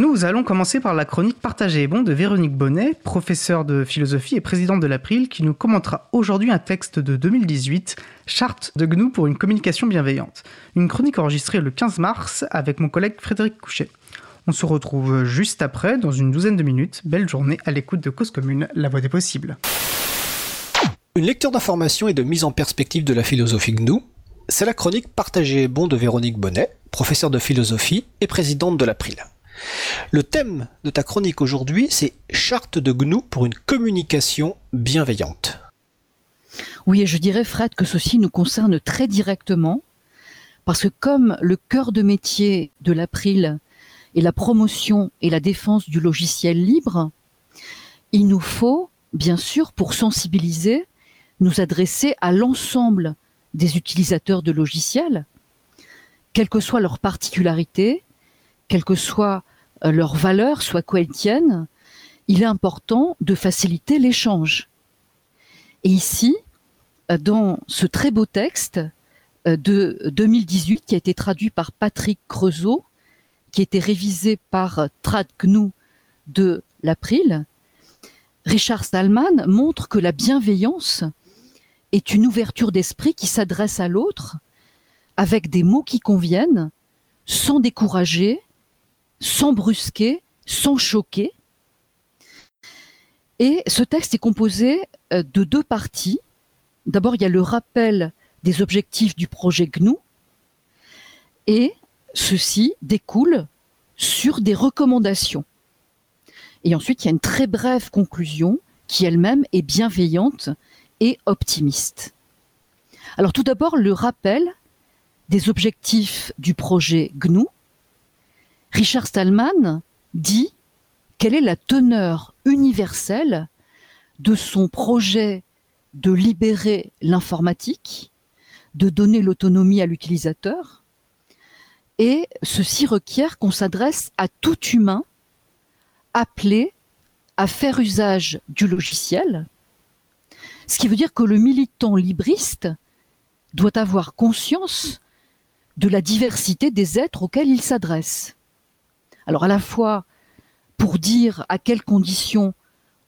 Nous allons commencer par la chronique Partagée et bon de Véronique Bonnet, professeure de philosophie et présidente de l'April, qui nous commentera aujourd'hui un texte de 2018, Charte de GNU pour une communication bienveillante. Une chronique enregistrée le 15 mars avec mon collègue Frédéric Couchet. On se retrouve juste après, dans une douzaine de minutes. Belle journée à l'écoute de Cause Commune, la voix des possibles. Une lecture d'information et de mise en perspective de la philosophie GNU, c'est la chronique Partagée et bon de Véronique Bonnet, professeure de philosophie et présidente de l'April. Le thème de ta chronique aujourd'hui, c'est Charte de GNU pour une communication bienveillante. Oui, et je dirais, Fred, que ceci nous concerne très directement, parce que comme le cœur de métier de l'April est la promotion et la défense du logiciel libre, il nous faut, bien sûr, pour sensibiliser, nous adresser à l'ensemble des utilisateurs de logiciels, quelles que soient leurs particularités, quelles que soient leurs valeurs, soit tiennent, il est important de faciliter l'échange. Et ici, euh, dans ce très beau texte euh, de 2018 qui a été traduit par Patrick Creusot, qui a été révisé par TradGNU de l'April, Richard Stallman montre que la bienveillance est une ouverture d'esprit qui s'adresse à l'autre avec des mots qui conviennent, sans décourager, sans brusquer, sans choquer. Et ce texte est composé euh, de deux parties. D'abord, il y a le rappel des objectifs du projet GNU, et ceci découle sur des recommandations. Et ensuite, il y a une très brève conclusion qui elle-même est bienveillante et optimiste. Alors tout d'abord, le rappel des objectifs du projet GNU, Richard Stallman dit quelle est la teneur universelle de son projet de libérer l'informatique, de donner l'autonomie à l'utilisateur, et ceci requiert qu'on s'adresse à tout humain appelé à faire usage du logiciel, ce qui veut dire que le militant libriste doit avoir conscience de la diversité des êtres auxquels il s'adresse. Alors à la fois pour dire à quelles conditions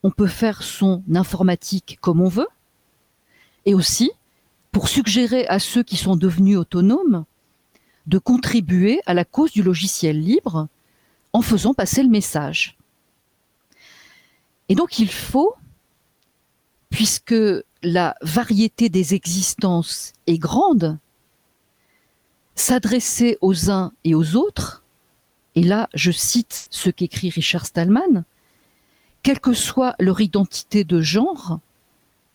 on peut faire son informatique comme on veut, et aussi pour suggérer à ceux qui sont devenus autonomes de contribuer à la cause du logiciel libre en faisant passer le message. Et donc il faut, puisque la variété des existences est grande, s'adresser aux uns et aux autres et là je cite ce qu'écrit Richard Stallman, quelle que soit leur identité de genre,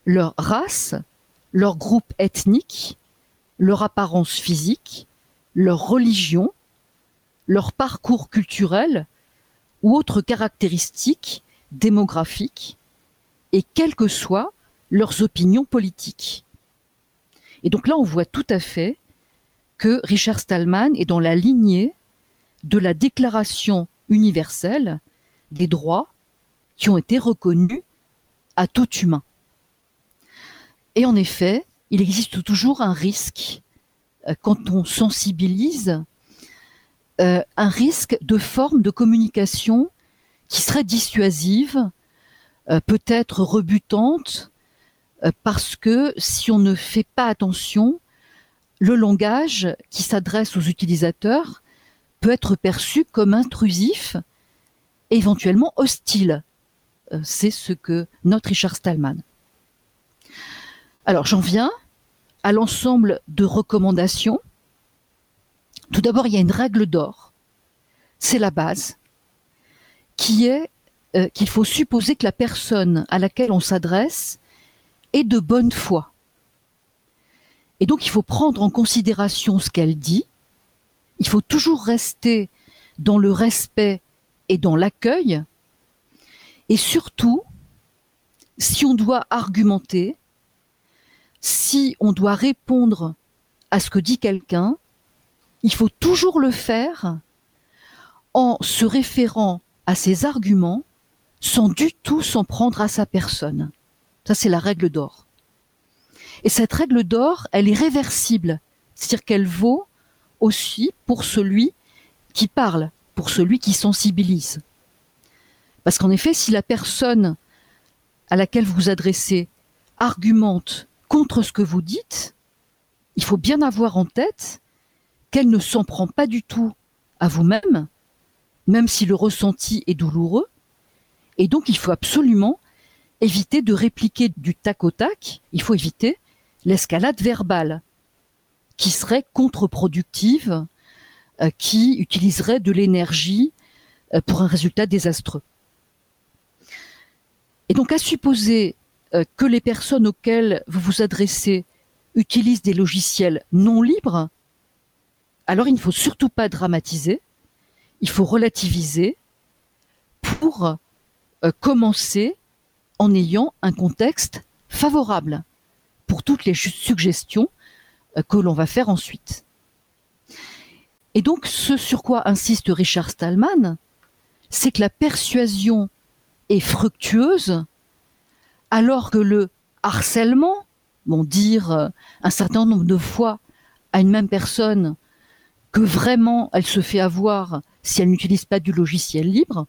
leur race, leur groupe ethnique, leur apparence physique, leur religion, leur parcours culturel ou autres caractéristiques démographiques, et quelles que soient leurs opinions politiques. Et donc là, on voit tout à fait que Richard Stallman est dans la lignée de la Déclaration universelle des droits qui ont été reconnus à tout humain. Et en effet, il existe toujours un risque euh, quand on sensibilise, euh, un risque de forme de communication qui serait dissuasive, euh, peut-être rebutante, parce que si on ne fait pas attention, le langage qui s'adresse aux utilisateurs peut être perçu comme intrusif, éventuellement hostile. Euh, c'est ce que note Richard Stallman. Alors j'en viens à l'ensemble de recommandations. Tout d'abord, il y a une règle d'or, c'est la base, qui est euh, qu'il faut supposer que la personne à laquelle on s'adresse est de bonne foi. Et donc il faut prendre en considération ce qu'elle dit, il faut toujours rester dans le respect et dans l'accueil. Et surtout, si on doit argumenter, si on doit répondre à ce que dit quelqu'un, il faut toujours le faire en se référant à ses arguments sans du tout s'en prendre à sa personne. Ça, c'est la règle d'or. Et cette règle d'or, elle est réversible, c'est-à-dire qu'elle vaut aussi pour celui qui parle pour celui qui sensibilise. Parce qu'en effet, si la personne à laquelle vous vous adressez argumente contre ce que vous dites, il faut bien avoir en tête qu'elle ne s'en prend pas du tout à vous-même, même si le ressenti est douloureux, et donc il faut absolument éviter de répliquer du tac au tac, il faut éviter l'escalade verbale, qui serait contre-productive, euh, qui utiliserait de l'énergie euh, pour un résultat désastreux. Et donc à supposer euh, que les personnes auxquelles vous vous adressez utilisent des logiciels non libres, alors il ne faut surtout pas dramatiser, il faut relativiser pour commencer en ayant un contexte favorable pour toutes les suggestions que l'on va faire ensuite. Et donc, ce sur quoi insiste Richard Stallman, c'est que la persuasion est fructueuse, alors que le harcèlement, bon, dire euh, un certain nombre de fois à une même personne que vraiment elle se fait avoir si elle n'utilise pas du logiciel libre,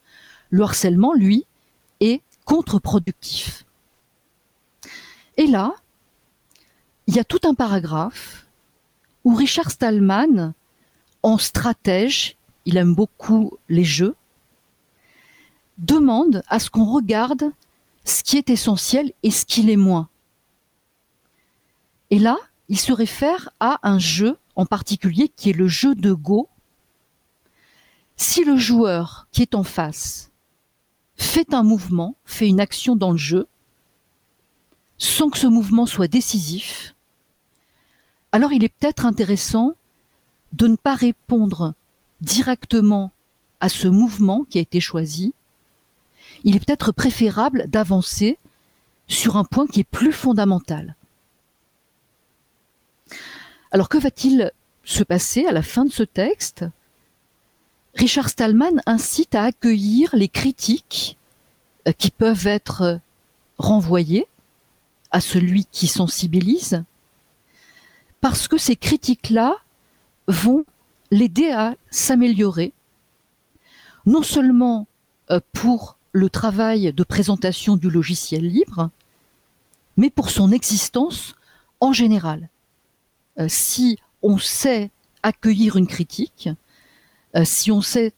le harcèlement, lui, est contre-productif. Et là, il y a tout un paragraphe où Richard Stallman, en stratège, il aime beaucoup les jeux, demande à ce qu'on regarde ce qui est essentiel et ce qui l'est moins. Et là, il se réfère à un jeu en particulier qui est le jeu de Go. Si le joueur qui est en face fait un mouvement, fait une action dans le jeu, sans que ce mouvement soit décisif, alors il est peut-être intéressant de ne pas répondre directement à ce mouvement qui a été choisi. Il est peut-être préférable d'avancer sur un point qui est plus fondamental. Alors que va-t-il se passer à la fin de ce texte? Richard Stallman incite à accueillir les critiques euh, qui peuvent être renvoyées à celui qui sensibilise, parce que ces critiques-là vont l'aider à s'améliorer, non seulement euh, pour le travail de présentation du logiciel libre, mais pour son existence en général. Euh, si on sait accueillir une critique, euh, si on sait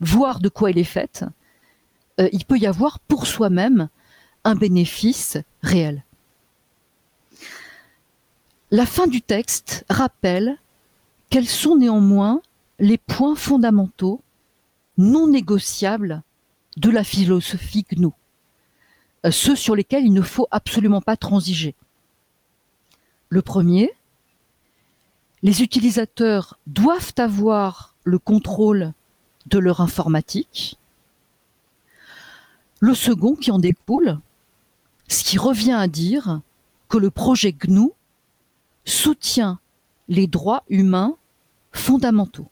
voir de quoi elle est faite, il peut y avoir pour soi-même un bénéfice réel. La fin du texte rappelle quels sont néanmoins les points fondamentaux non négociables de la philosophie GNU, euh, ceux sur lesquels il ne faut absolument pas transiger. Le premier, les utilisateurs doivent avoir le contrôle de leur informatique. Le second qui en découle, ce qui revient à dire que le projet GNU soutient les droits humains fondamentaux.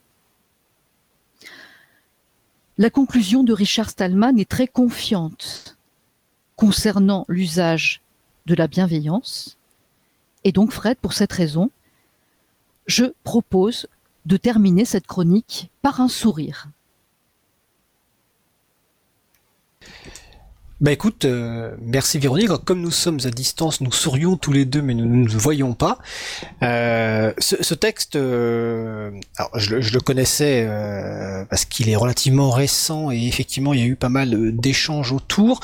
La conclusion de Richard Stallman est très confiante concernant l'usage de la bienveillance. Et donc, Fred, pour cette raison, je propose de terminer cette chronique par un sourire. Bah écoute, euh, merci Véronique. Comme nous sommes à distance, nous sourions tous les deux, mais nous ne nous voyons pas. Euh, ce, texte, euh, alors je, le connaissais parce qu'il est relativement récent et effectivement il y a eu pas mal d'échanges autour.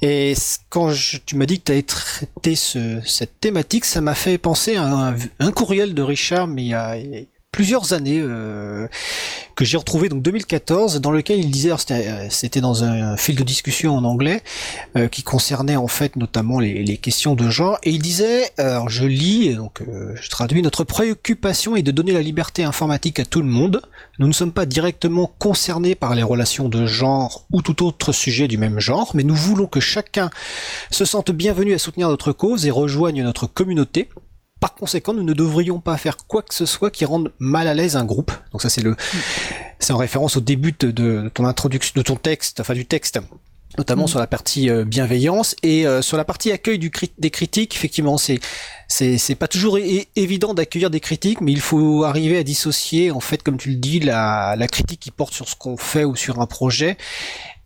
Et quand tu m'as dit que tu avais traité cette thématique, ça m'a fait penser à un, un, courriel de Richard, mais il y a, plusieurs années euh, que j'ai retrouvé donc 2014 dans lequel il disait euh, c'était dans un fil de discussion en anglais euh, qui concernait en fait notamment les, les, questions de genre. Et il disait alors je lis donc je traduis notre préoccupation est de donner la liberté informatique à tout le monde. Nous ne sommes pas directement concernés par les relations de genre ou tout autre sujet du même genre mais nous voulons que chacun se sente bienvenu à soutenir notre cause et rejoigne notre communauté par conséquent, nous ne devrions pas faire quoi que ce soit qui rende mal à l'aise un groupe. Donc ça, c'est le, c'est en référence au début de, ton introduction, de ton texte, enfin du texte notamment mm. sur la partie bienveillance et sur la partie accueil du des critiques. Effectivement, c'est c'est pas toujours évident d'accueillir des critiques, mais il faut arriver à dissocier en fait, comme tu le dis, la la critique qui porte sur ce qu'on fait ou sur un projet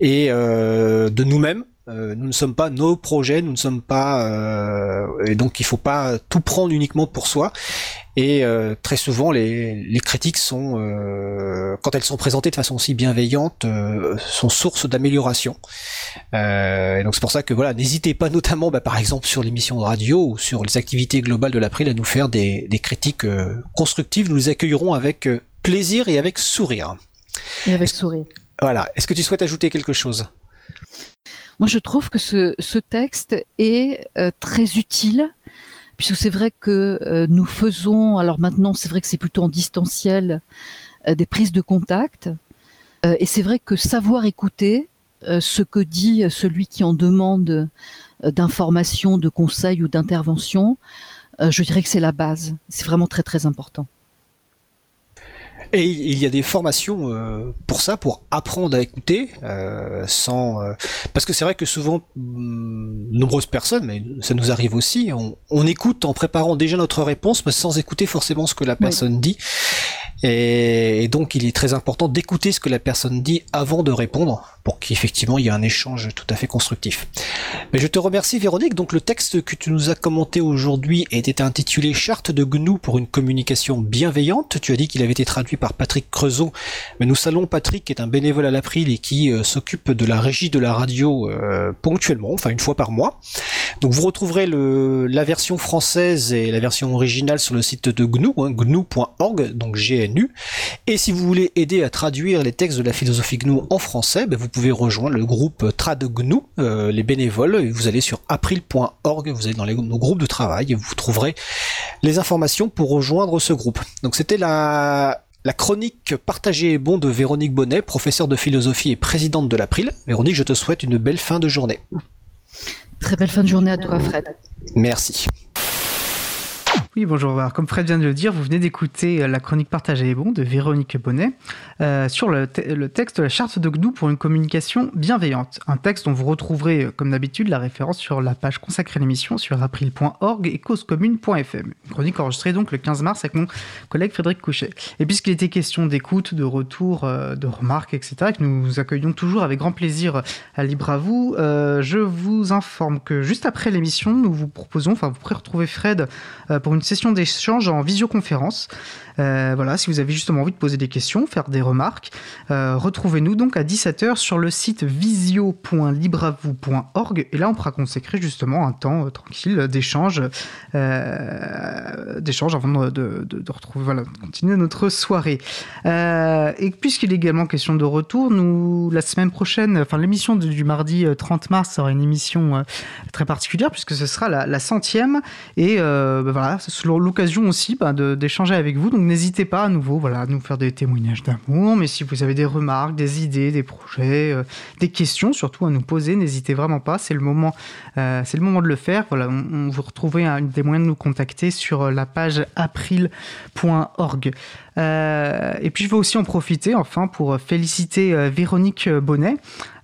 et de nous-mêmes euh, nous ne sommes pas nos projets, nous ne sommes pas euh, et donc il faut pas tout prendre uniquement pour soi. Et euh, très souvent les, les critiques sont, quand elles sont présentées de façon aussi bienveillante, sont source d'amélioration. et donc c'est pour ça que voilà, n'hésitez pas notamment, bah, par exemple sur l'émission de radio ou sur les activités globales de l'April à nous faire des, des critiques constructives. Nous les accueillerons avec plaisir et avec sourire. Et avec sourire. Voilà. Est-ce que tu souhaites ajouter quelque chose? Moi, je trouve que ce, texte est euh, très utile, puisque c'est vrai que euh, nous faisons, alors maintenant, c'est vrai que c'est plutôt en distanciel, euh, des prises de contact. et c'est vrai que savoir écouter ce que dit celui qui en demande d'informations, de conseils ou d'interventions, je dirais que c'est la base. C'est vraiment très très important. Et il y a des formations euh, pour ça, pour apprendre à écouter, euh, sans euh, parce que c'est vrai que souvent mm, nombreuses personnes, mais ça nous arrive aussi, on, écoute en préparant déjà notre réponse, mais sans écouter forcément ce que la personne dit. Et, donc il est très important d'écouter ce que la personne dit avant de répondre pour qu'effectivement il y ait un échange tout à fait constructif. Mais je te remercie Véronique. Donc le texte que tu nous as commenté aujourd'hui était intitulé Charte de GNU pour une communication bienveillante. Tu as dit qu'il avait été traduit par Patrick Creusot. Mais nous saluons Patrick qui est un bénévole à l'April et qui euh, s'occupe de la régie de la radio euh, ponctuellement, enfin une fois par mois. Donc vous retrouverez la version française et la version originale sur le site de GNU, hein, gnu.org, donc GN et si vous voulez aider à traduire les textes de la philosophie GNU en français, ben, vous pouvez rejoindre le groupe Trad GNU, euh, les bénévoles. Vous allez sur april.org, vous allez dans les, nos groupes de travail et vous trouverez les informations pour rejoindre ce groupe. Donc c'était la, la chronique partagée et bon de Véronique Bonnet, professeure de philosophie et présidente de l'April. Véronique, je te souhaite une belle fin de journée. Très belle fin de journée à toi, Fred. Merci. Oui, bonjour. comme Fred vient de le dire, vous venez d'écouter euh, la chronique partagée et bon de Véronique Bonnet euh, sur le, texte de la charte de GNU pour une communication bienveillante. Un texte dont vous retrouverez, euh, comme d'habitude, la référence sur la page consacrée à l'émission sur april.org et causecommune.fm. Une chronique enregistrée donc le 15 mars avec mon collègue Frédéric Couchet. Et puisqu'il était question d'écoute, de retour, de remarques, etc., que nous accueillons toujours avec grand plaisir à Libre à vous, je vous informe que juste après l'émission, nous vous proposons, enfin vous pourrez retrouver Fred pour une session d'échange en visioconférence. Euh, voilà, si vous avez justement envie de poser des questions, faire des remarques, euh, retrouvez-nous donc à 17h sur le site visio.libravou.org et là on pourra consacrer justement un temps euh, tranquille d'échange d'échange avant de, de, retrouver voilà, continuer notre soirée. et puisqu'il est également question de retour, nous la semaine prochaine, enfin l'émission du mardi 30 mars sera une émission très particulière puisque ce sera la, centième et ben voilà, l'occasion aussi ben, d'échanger avec vous. Donc n'hésitez pas à nouveau voilà, à nous faire des témoignages d'amour, mais si vous avez des remarques, des idées, des projets, euh, des questions surtout à nous poser, n'hésitez vraiment pas, c'est le moment, euh, c'est le moment de le faire. Voilà, vous retrouvez des moyens de nous contacter sur euh, la page april.org. et puis je vais aussi en profiter enfin pour féliciter Véronique Bonnet,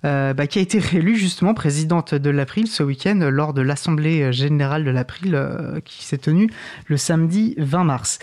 bah, qui a été réélue justement présidente de l'April ce week-end lors de l'Assemblée générale de l'April qui s'est tenue le samedi 20 mars.